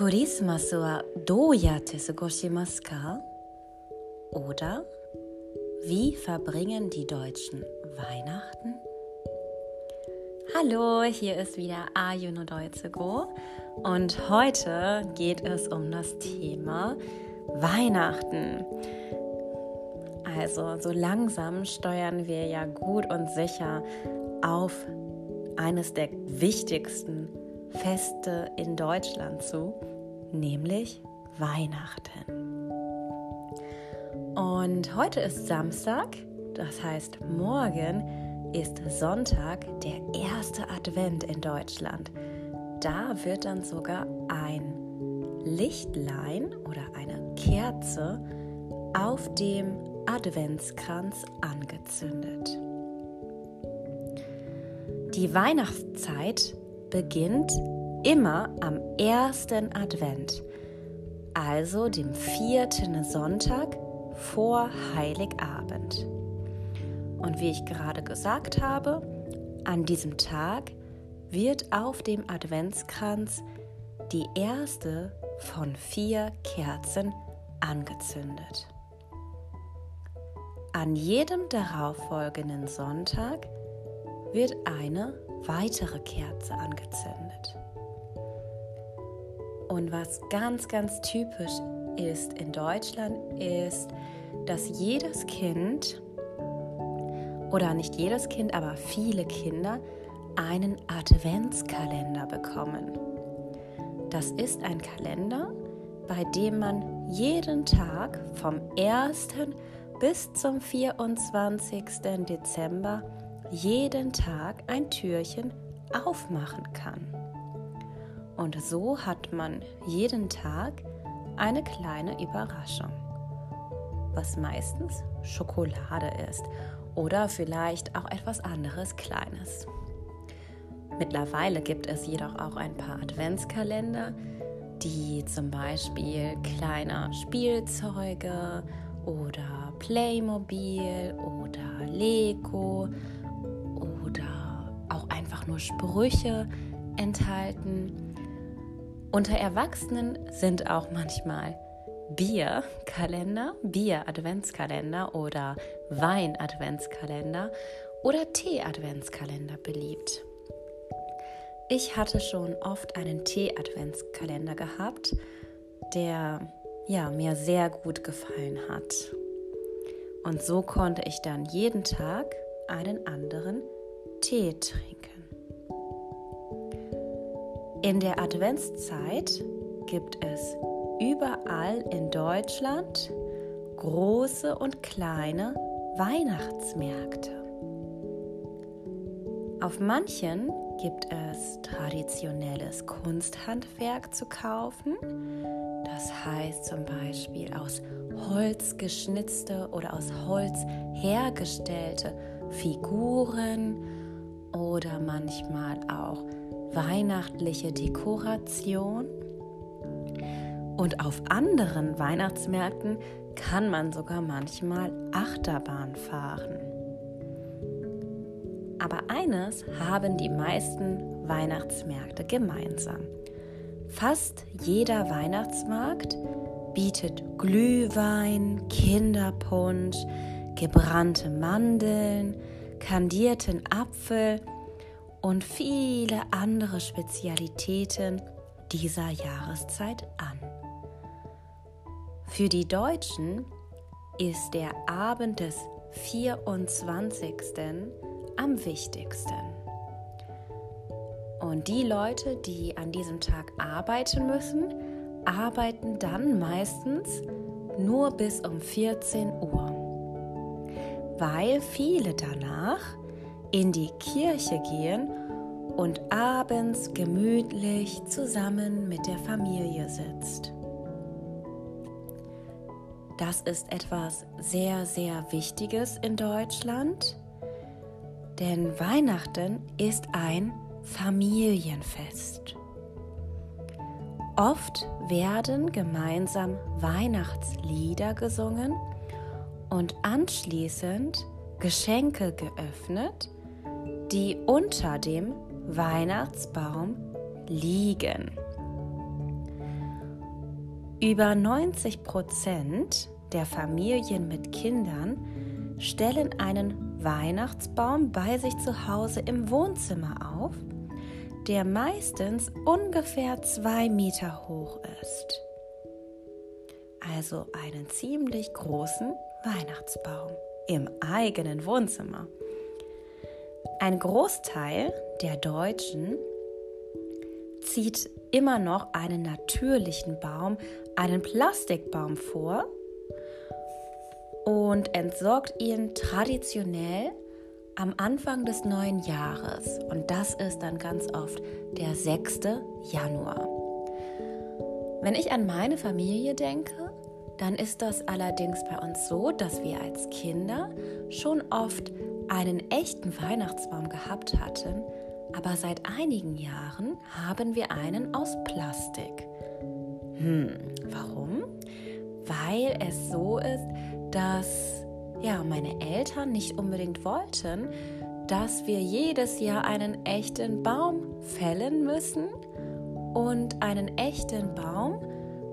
クリスマスはどうやって過ごしますか Oder wie verbringen die Deutschen Weihnachten? Hallo, hier ist wieder Ayuno Deutsego und heute geht es um das Thema Weihnachten. Also so langsam steuern wir ja gut und sicher auf eines der wichtigsten Feste in Deutschland zu, nämlich Weihnachten. Und heute ist Samstag, das heißt morgen ist Sonntag, der erste Advent in Deutschland. Da wird dann sogar ein Lichtlein oder eine Kerze auf dem Adventskranz angezündet. Die Weihnachtszeit beginnt immer am ersten Advent, also dem vierten Sonntag vor Heiligabend. Und wie ich gerade gesagt habe, an diesem Tag wird auf dem Adventskranz die erste von vier Kerzen angezündet. An jedem darauffolgenden Sonntag wird eine weitere Kerze angezündet. Und was ganz, ganz typisch ist in Deutschland, ist, dass jedes Kind, oder nicht jedes Kind, aber viele Kinder, einen Adventskalender bekommen. Das ist ein Kalender, bei dem man jeden Tag vom 1. bis zum 24. Dezember jeden Tag ein Türchen aufmachen kann. Und so hat man jeden Tag eine kleine Überraschung, was meistens Schokolade ist oder vielleicht auch etwas anderes Kleines. Mittlerweile gibt es jedoch auch ein paar Adventskalender, die zum Beispiel kleine Spielzeuge oder Playmobil oder Lego einfach nur Sprüche enthalten. Unter Erwachsenen sind auch manchmal Bierkalender, Bier-Adventskalender oder Wein-Adventskalender oder Tee-Adventskalender beliebt. Ich hatte schon oft einen Tee-Adventskalender gehabt, der ja, mir sehr gut gefallen hat. Und so konnte ich dann jeden Tag einen anderen Tee trinken. In der Adventszeit gibt es überall in Deutschland große und kleine Weihnachtsmärkte. Auf manchen gibt es traditionelles Kunsthandwerk zu kaufen. Das heißt zum Beispiel aus Holz geschnitzte oder aus Holz hergestellte Figuren oder manchmal auch weihnachtliche Dekoration. Und auf anderen Weihnachtsmärkten kann man sogar manchmal Achterbahn fahren. Aber eines haben die meisten Weihnachtsmärkte gemeinsam. Fast jeder Weihnachtsmarkt bietet Glühwein, Kinderpunsch, gebrannte Mandeln, kandierten Apfel und viele andere Spezialitäten dieser Jahreszeit an. Für die Deutschen ist der Abend des 24. am wichtigsten. Und die Leute, die an diesem Tag arbeiten müssen, arbeiten dann meistens nur bis um 14 Uhr, weil viele danach in die Kirche gehen und abends gemütlich zusammen mit der Familie sitzt. Das ist etwas sehr, sehr Wichtiges in Deutschland, denn Weihnachten ist ein Familienfest. Oft werden gemeinsam Weihnachtslieder gesungen und anschließend Geschenke geöffnet die unter dem Weihnachtsbaum liegen. Über 90 Prozent der Familien mit Kindern stellen einen Weihnachtsbaum bei sich zu Hause im Wohnzimmer auf, der meistens ungefähr zwei Meter hoch ist. Also einen ziemlich großen Weihnachtsbaum im eigenen Wohnzimmer. Ein Großteil der Deutschen zieht immer noch einen natürlichen Baum, einen Plastikbaum vor und entsorgt ihn traditionell am Anfang des neuen Jahres. Und das ist dann ganz oft der 6. Januar. Wenn ich an meine Familie denke, dann ist das allerdings bei uns so, dass wir als Kinder schon oft einen echten Weihnachtsbaum gehabt hatten, aber seit einigen Jahren haben wir einen aus Plastik. Hm, warum? Weil es so ist, dass ja, meine Eltern nicht unbedingt wollten, dass wir jedes Jahr einen echten Baum fällen müssen und einen echten Baum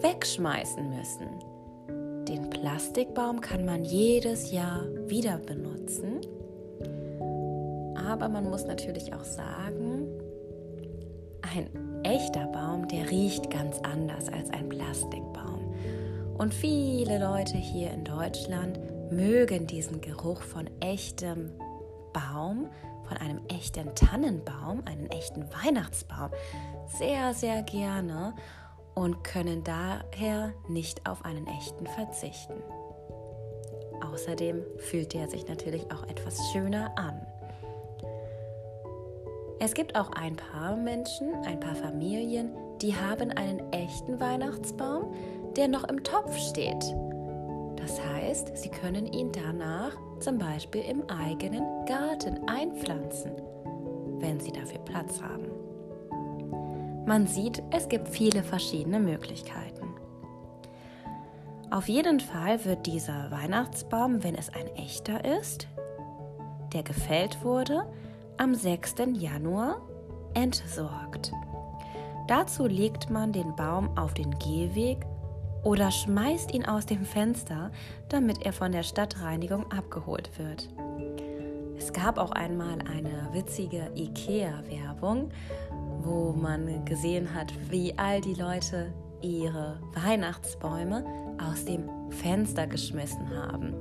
wegschmeißen müssen. Den Plastikbaum kann man jedes Jahr wieder benutzen. Aber man muss natürlich auch sagen, ein echter Baum, der riecht ganz anders als ein Plastikbaum. Und viele Leute hier in Deutschland mögen diesen Geruch von echtem Baum, von einem echten Tannenbaum, einem echten Weihnachtsbaum sehr, sehr gerne und können daher nicht auf einen echten verzichten. Außerdem fühlt er sich natürlich auch etwas schöner an. Es gibt auch ein paar Menschen, ein paar Familien, die haben einen echten Weihnachtsbaum, der noch im Topf steht. Das heißt, sie können ihn danach zum Beispiel im eigenen Garten einpflanzen, wenn sie dafür Platz haben. Man sieht, es gibt viele verschiedene Möglichkeiten. Auf jeden Fall wird dieser Weihnachtsbaum, wenn es ein echter ist, der gefällt wurde, am 6. Januar entsorgt. Dazu legt man den Baum auf den Gehweg oder schmeißt ihn aus dem Fenster, damit er von der Stadtreinigung abgeholt wird. Es gab auch einmal eine witzige IKEA-Werbung, wo man gesehen hat, wie all die Leute ihre Weihnachtsbäume aus dem Fenster geschmissen haben.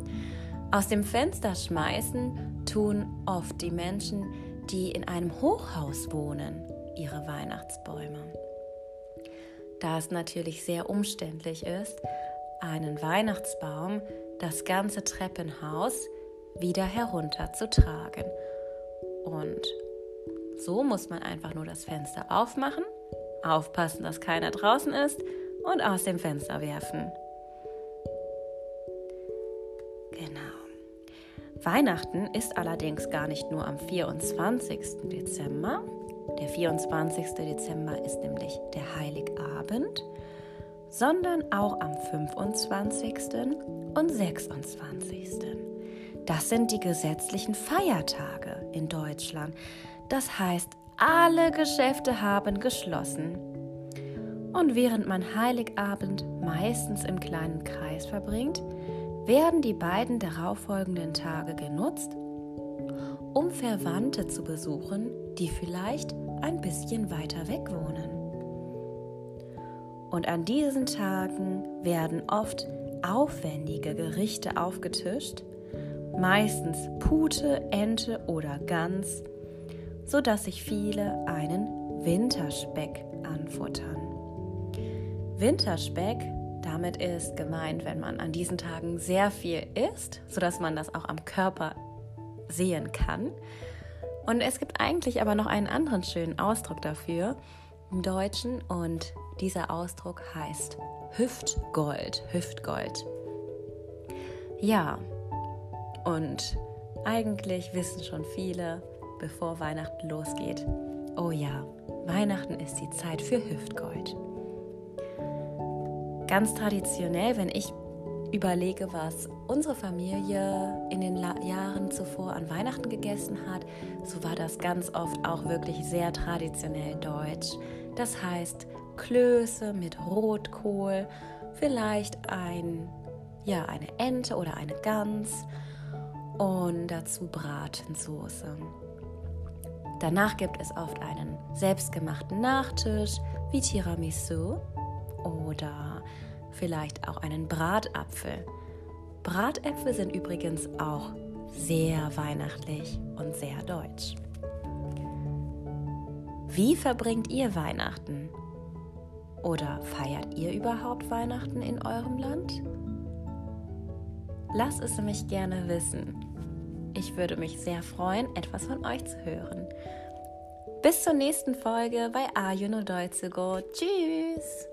Aus dem Fenster schmeißen tun oft die Menschen, die in einem Hochhaus wohnen, ihre Weihnachtsbäume. Da es natürlich sehr umständlich ist, einen Weihnachtsbaum das ganze Treppenhaus wieder herunterzutragen. Und so muss man einfach nur das Fenster aufmachen, aufpassen, dass keiner draußen ist und aus dem Fenster werfen. Weihnachten ist allerdings gar nicht nur am 24. Dezember. Der 24. Dezember ist nämlich der Heiligabend, sondern auch am 25. und 26. Das sind die gesetzlichen Feiertage in Deutschland. Das heißt, alle Geschäfte haben geschlossen. Und während man Heiligabend meistens im kleinen Kreis verbringt, werden die beiden darauffolgenden Tage genutzt, um Verwandte zu besuchen, die vielleicht ein bisschen weiter weg wohnen. Und an diesen Tagen werden oft aufwendige Gerichte aufgetischt, meistens Pute, Ente oder Gans, sodass sich viele einen Winterspeck anfuttern. Winterspeck damit ist gemeint, wenn man an diesen Tagen sehr viel isst, sodass man das auch am Körper sehen kann. Und es gibt eigentlich aber noch einen anderen schönen Ausdruck dafür im Deutschen und dieser Ausdruck heißt Hüftgold. Hüftgold. Ja, und eigentlich wissen schon viele, bevor Weihnachten losgeht, oh ja, Weihnachten ist die Zeit für Hüftgold. Ganz traditionell, wenn ich überlege, was unsere Familie in den Jahren zuvor an Weihnachten gegessen hat, so war das ganz oft auch wirklich sehr traditionell deutsch. Das heißt Klöße mit Rotkohl, vielleicht ein, ja, eine Ente oder eine Gans und dazu Bratensoße. Danach gibt es oft einen selbstgemachten Nachtisch wie Tiramisu oder vielleicht auch einen Bratapfel. Bratäpfel sind übrigens auch sehr weihnachtlich und sehr deutsch. Wie verbringt ihr Weihnachten? Oder feiert ihr überhaupt Weihnachten in eurem Land? Lasst es mich gerne wissen. Ich würde mich sehr freuen, etwas von euch zu hören. Bis zur nächsten Folge bei Are You No Deutsche Go. Tschüss!